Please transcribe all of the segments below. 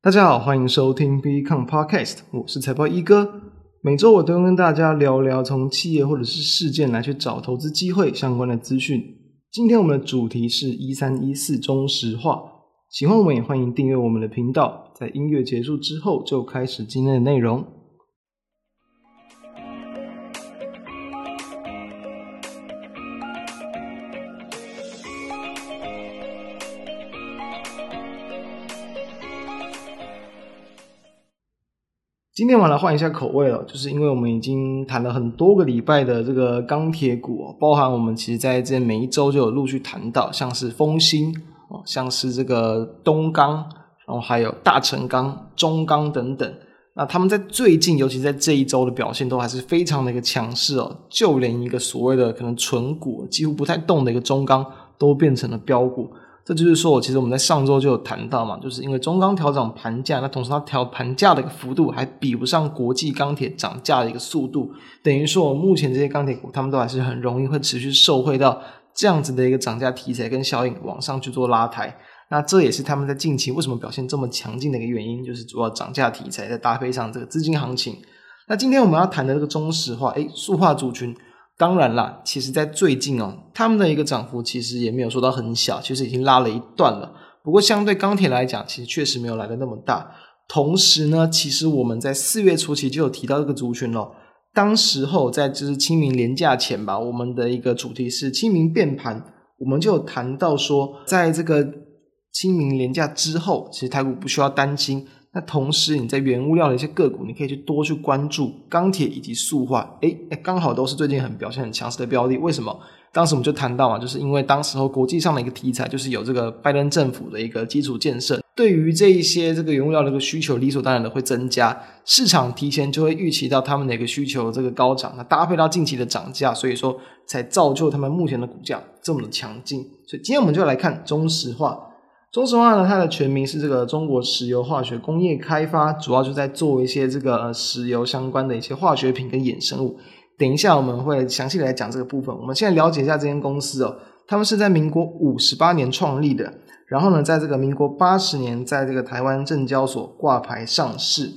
大家好，欢迎收听 Become Podcast，我是财报一哥。每周我都跟大家聊聊从企业或者是事件来去找投资机会相关的资讯。今天我们的主题是一三一四中石化。喜欢我们也欢迎订阅我们的频道。在音乐结束之后，就开始今天的内容。今天晚上换一下口味了，就是因为我们已经谈了很多个礼拜的这个钢铁股，包含我们其实在这每一周就有陆续谈到，像是丰兴哦，像是这个东钢，然后还有大成钢、中钢等等。那他们在最近，尤其在这一周的表现都还是非常的一个强势哦，就连一个所谓的可能存股几乎不太动的一个中钢都变成了标股。这就是说，我其实我们在上周就有谈到嘛，就是因为中钢调涨盘价，那同时它调盘价的一个幅度还比不上国际钢铁涨价的一个速度，等于说，我目前这些钢铁股他们都还是很容易会持续受惠到这样子的一个涨价题材跟效应往上去做拉抬。那这也是他们在近期为什么表现这么强劲的一个原因，就是主要涨价题材再搭配上这个资金行情。那今天我们要谈的这个中石化，诶，塑化族群。当然啦，其实，在最近哦，他们的一个涨幅其实也没有说到很小，其实已经拉了一段了。不过，相对钢铁来讲，其实确实没有来的那么大。同时呢，其实我们在四月初期就有提到这个族群了。当时候在就是清明连假前吧，我们的一个主题是清明变盘，我们就有谈到说，在这个清明连假之后，其实台股不需要担心。那同时，你在原物料的一些个股，你可以去多去关注钢铁以及塑化，诶诶，刚好都是最近很表现很强势的标的。为什么？当时我们就谈到嘛，就是因为当时候国际上的一个题材，就是有这个拜登政府的一个基础建设，对于这一些这个原物料的一个需求，理所当然的会增加，市场提前就会预期到他们的一个需求这个高涨，那搭配到近期的涨价，所以说才造就他们目前的股价这么的强劲。所以今天我们就来看中石化。中石化呢，它的全名是这个中国石油化学工业开发，主要就在做一些这个呃石油相关的一些化学品跟衍生物。等一下我们会详细来讲这个部分。我们现在了解一下这间公司哦，他们是在民国五十八年创立的，然后呢，在这个民国八十年，在这个台湾证交所挂牌上市。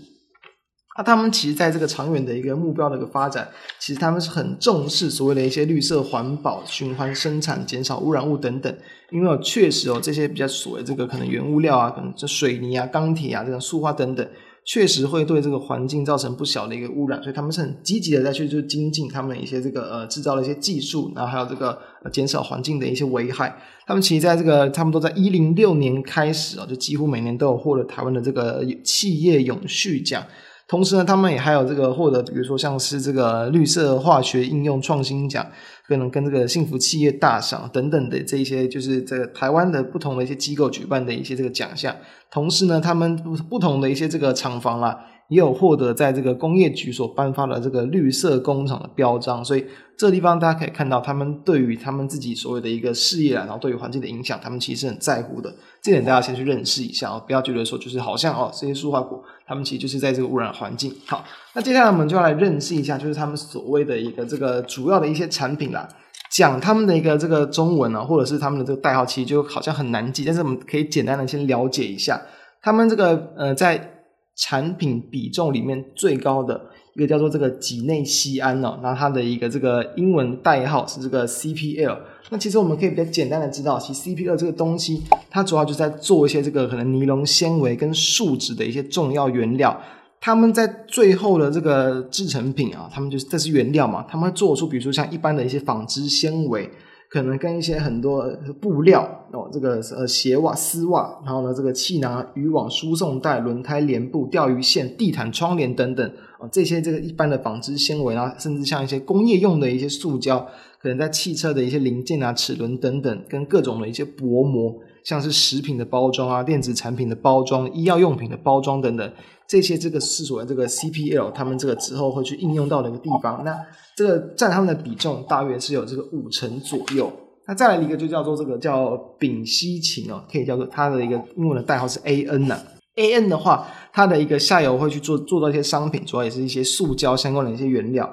那他们其实在这个长远的一个目标的一个发展，其实他们是很重视所谓的一些绿色环保、循环生产、减少污染物等等。因为确实哦，这些比较所谓这个可能原物料啊，可能这水泥啊、钢铁啊、这种塑化等等，确实会对这个环境造成不小的一个污染，所以他们是很积极的在去就精进他们的一些这个呃制造的一些技术，然后还有这个减少环境的一些危害。他们其实在这个差不多在一零六年开始啊，就几乎每年都有获得台湾的这个企业永续奖。同时呢，他们也还有这个获得，比如说像是这个绿色化学应用创新奖，可能跟这个幸福企业大赏等等的这一些，就是这个台湾的不同的一些机构举办的一些这个奖项。同时呢，他们不同的一些这个厂房啊。也有获得在这个工业局所颁发的这个绿色工厂的标章，所以这地方大家可以看到，他们对于他们自己所谓的一个事业啊，然后对于环境的影响，他们其实很在乎的。这点大家先去认识一下哦，不要觉得说就是好像哦，这些塑化股他们其实就是在这个污染环境。好，那接下来我们就要来认识一下，就是他们所谓的一个这个主要的一些产品啦。讲他们的一个这个中文啊，或者是他们的这个代号，其实就好像很难记，但是我们可以简单的先了解一下，他们这个呃在。产品比重里面最高的一个叫做这个己内酰胺哦，那它的一个这个英文代号是这个 CPL。那其实我们可以比较简单的知道，其实 CPL 这个东西，它主要就在做一些这个可能尼龙纤维跟树脂的一些重要原料。他们在最后的这个制成品啊，他们就是这是原料嘛，他们会做出比如说像一般的一些纺织纤维。可能跟一些很多布料哦，这个呃鞋袜、丝袜，然后呢这个气囊、渔网、输送带、轮胎帘布、钓鱼线、地毯、窗帘等等哦，这些这个一般的纺织纤维啊，甚至像一些工业用的一些塑胶，可能在汽车的一些零件啊、齿轮等等，跟各种的一些薄膜，像是食品的包装啊、电子产品的包装、医药用品的包装等等。这些这个是所谓这个 CPL，他们这个之后会去应用到的一个地方。那这个占他们的比重大约是有这个五成左右。那再来一个就叫做这个叫丙烯嗪哦，可以叫做它的一个英文的代号是 AN 呐。AN 的话，它的一个下游会去做做到一些商品，主要也是一些塑胶相关的一些原料，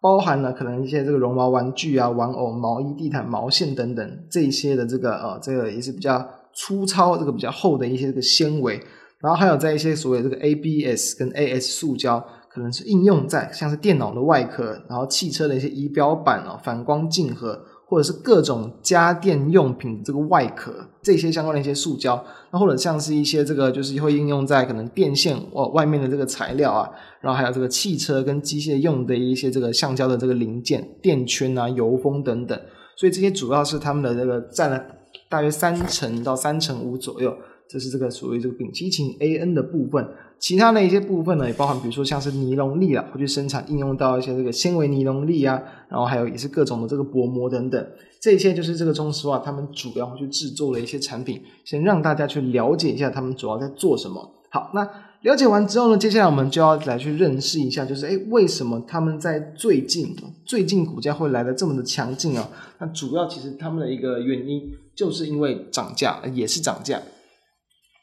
包含了可能一些这个绒毛玩具啊、玩偶、毛衣、地毯、毛线等等这一些的这个呃，这个也是比较粗糙、这个比较厚的一些这个纤维。然后还有在一些所谓这个 ABS 跟 AS 塑胶，可能是应用在像是电脑的外壳，然后汽车的一些仪表板哦，反光镜盒。或者是各种家电用品这个外壳，这些相关的一些塑胶，那或者像是一些这个就是会应用在可能电线外外面的这个材料啊，然后还有这个汽车跟机械用的一些这个橡胶的这个零件、电圈啊、油封等等，所以这些主要是他们的这个占了大约三成到三成五左右。这是这个属于这个丙基嗪 AN 的部分，其他的一些部分呢，也包含比如说像是尼龙粒啊，会去生产应用到一些这个纤维尼龙粒啊，然后还有也是各种的这个薄膜等等，这些就是这个中石化他们主要会去制作的一些产品，先让大家去了解一下他们主要在做什么。好，那了解完之后呢，接下来我们就要来去认识一下，就是诶，为什么他们在最近最近股价会来得这么的强劲啊？那主要其实他们的一个原因，就是因为涨价，也是涨价。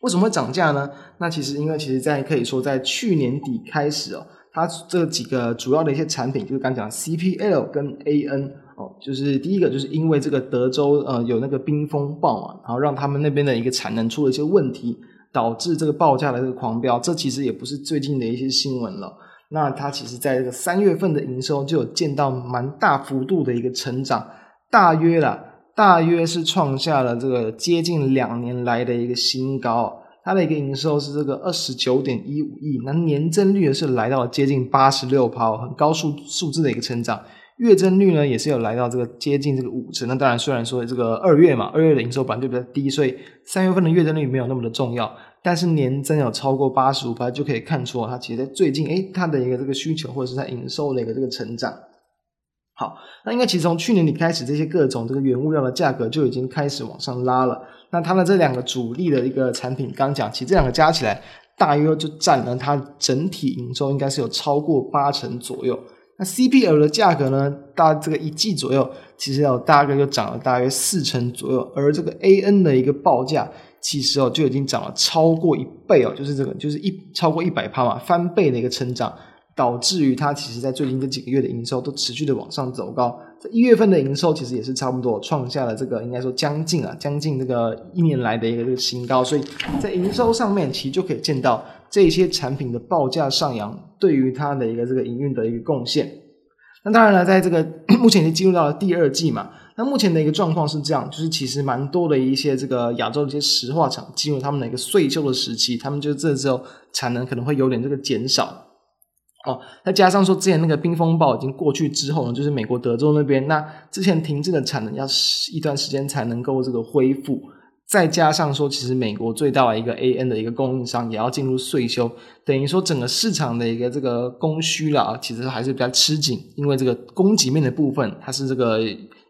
为什么会涨价呢？那其实因为其实，在可以说在去年底开始哦，它这几个主要的一些产品，就是刚讲 CPL 跟 AN 哦，就是第一个就是因为这个德州呃有那个冰风暴啊，然后让他们那边的一个产能出了一些问题，导致这个报价的这个狂飙。这其实也不是最近的一些新闻了。那它其实在这个三月份的营收就有见到蛮大幅度的一个成长，大约了。大约是创下了这个接近两年来的一个新高，它的一个营收是这个二十九点一五亿，那年增率是来到了接近八十六%，很高数数字的一个成长，月增率呢也是有来到这个接近这个五成。那当然，虽然说这个二月嘛，二月的营收本来就比较低，所以三月份的月增率没有那么的重要，但是年增有超过八十五%，就可以看出它其实在最近诶，它的一个这个需求或者是它营收的一个这个成长。好，那应该其实从去年底开始，这些各种这个原物料的价格就已经开始往上拉了。那它的这两个主力的一个产品，刚讲，其实这两个加起来，大约就占了它整体营收应该是有超过八成左右。那 CPL 的价格呢，大这个一季左右，其实有大概就涨了大约四成左右。而这个 AN 的一个报价，其实哦就已经涨了超过一倍哦，就是这个就是一超过一百趴嘛，翻倍的一个成长。导致于它其实，在最近这几个月的营收都持续的往上走高。这一月份的营收其实也是差不多创下了这个应该说将近啊将近这个一年来的一个这个新高。所以在营收上面，其实就可以见到这些产品的报价上扬对于它的一个这个营运的一个贡献。那当然了，在这个 目前已经进入到了第二季嘛，那目前的一个状况是这样，就是其实蛮多的一些这个亚洲的一些石化厂进入他们的一个岁旧的时期，他们就这时候产能可能会有点这个减少。哦，再加上说之前那个冰风暴已经过去之后呢，就是美国德州那边，那之前停滞的产能要一段时间才能够这个恢复。再加上说，其实美国最大的一个 AN 的一个供应商也要进入岁修，等于说整个市场的一个这个供需啦，其实还是比较吃紧，因为这个供给面的部分它是这个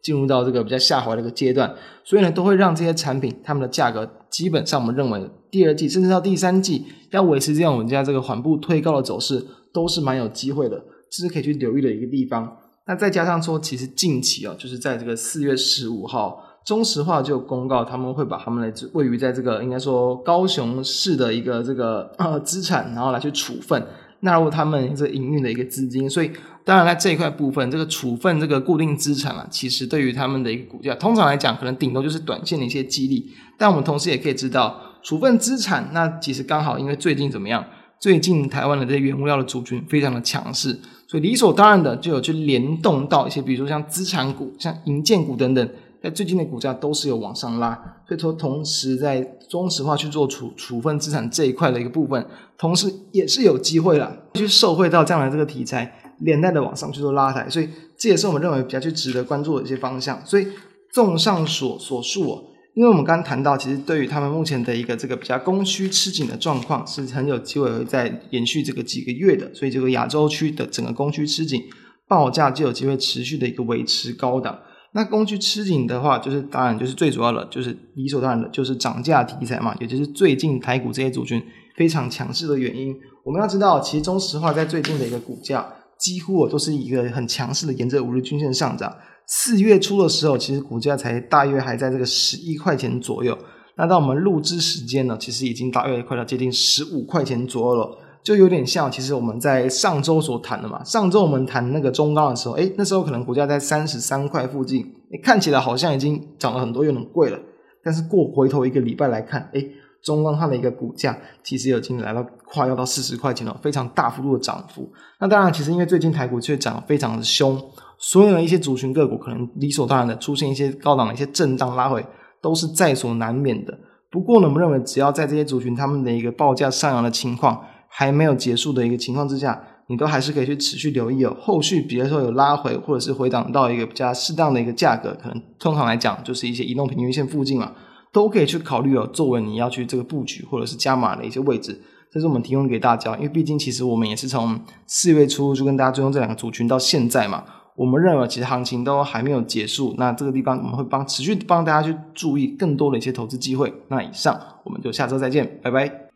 进入到这个比较下滑的一个阶段，所以呢，都会让这些产品它们的价格基本上我们认为第二季甚至到第三季要维持这样我们家这个缓步推高的走势。都是蛮有机会的，这是可以去留意的一个地方。那再加上说，其实近期啊，就是在这个四月十五号，中石化就公告他们会把他们的位于在这个应该说高雄市的一个这个呃资产，然后来去处分纳入他们这营运的一个资金。所以当然在这一块部分，这个处分这个固定资产啊，其实对于他们的一个股价，通常来讲可能顶多就是短线的一些激励。但我们同时也可以知道，处分资产，那其实刚好因为最近怎么样？最近台湾的这些原物料的族群非常的强势，所以理所当然的就有去联动到一些，比如说像资产股、像银建股等等，在最近的股价都是有往上拉。所以说，同时在中石化去做处处分资产这一块的一个部分，同时也是有机会了，去受惠到这样的这个题材，连带的往上去做拉抬。所以这也是我们认为比较去值得关注的一些方向。所以综上所所述。因为我们刚刚谈到，其实对于他们目前的一个这个比较供需吃紧的状况，是很有机会会再延续这个几个月的，所以这个亚洲区的整个供需吃紧，报价就有机会持续的一个维持高档。那供需吃紧的话，就是当然就是最主要的，就是理所当然的，就是涨价题材嘛，也就是最近台股这些族群非常强势的原因。我们要知道，其实中石化在最近的一个股价，几乎都是一个很强势的沿着五日均线上涨。四月初的时候，其实股价才大约还在这个十一块钱左右。那到我们录制时间呢，其实已经大约快到接近十五块钱左右了，就有点像其实我们在上周所谈的嘛。上周我们谈那个中钢的时候，诶，那时候可能股价在三十三块附近，诶，看起来好像已经涨了很多，有点贵了。但是过回头一个礼拜来看，诶，中钢它的一个股价其实已经来到快要到四十块钱了，非常大幅度的涨幅。那当然，其实因为最近台股却涨得非常的凶，所有的一些族群个股可能理所当然的出现一些高档的一些震荡拉回，都是在所难免的。不过呢，我们认为只要在这些族群他们的一个报价上扬的情况还没有结束的一个情况之下，你都还是可以去持续留意哦。后续比如说有拉回或者是回档到一个比较适当的一个价格，可能通常来讲就是一些移动平均线附近嘛，都可以去考虑哦，作为你要去这个布局或者是加码的一些位置。这是我们提供给大家，因为毕竟其实我们也是从四月初就跟大家追踪这两个族群到现在嘛，我们认为其实行情都还没有结束。那这个地方我们会帮持续帮大家去注意更多的一些投资机会。那以上我们就下周再见，拜拜。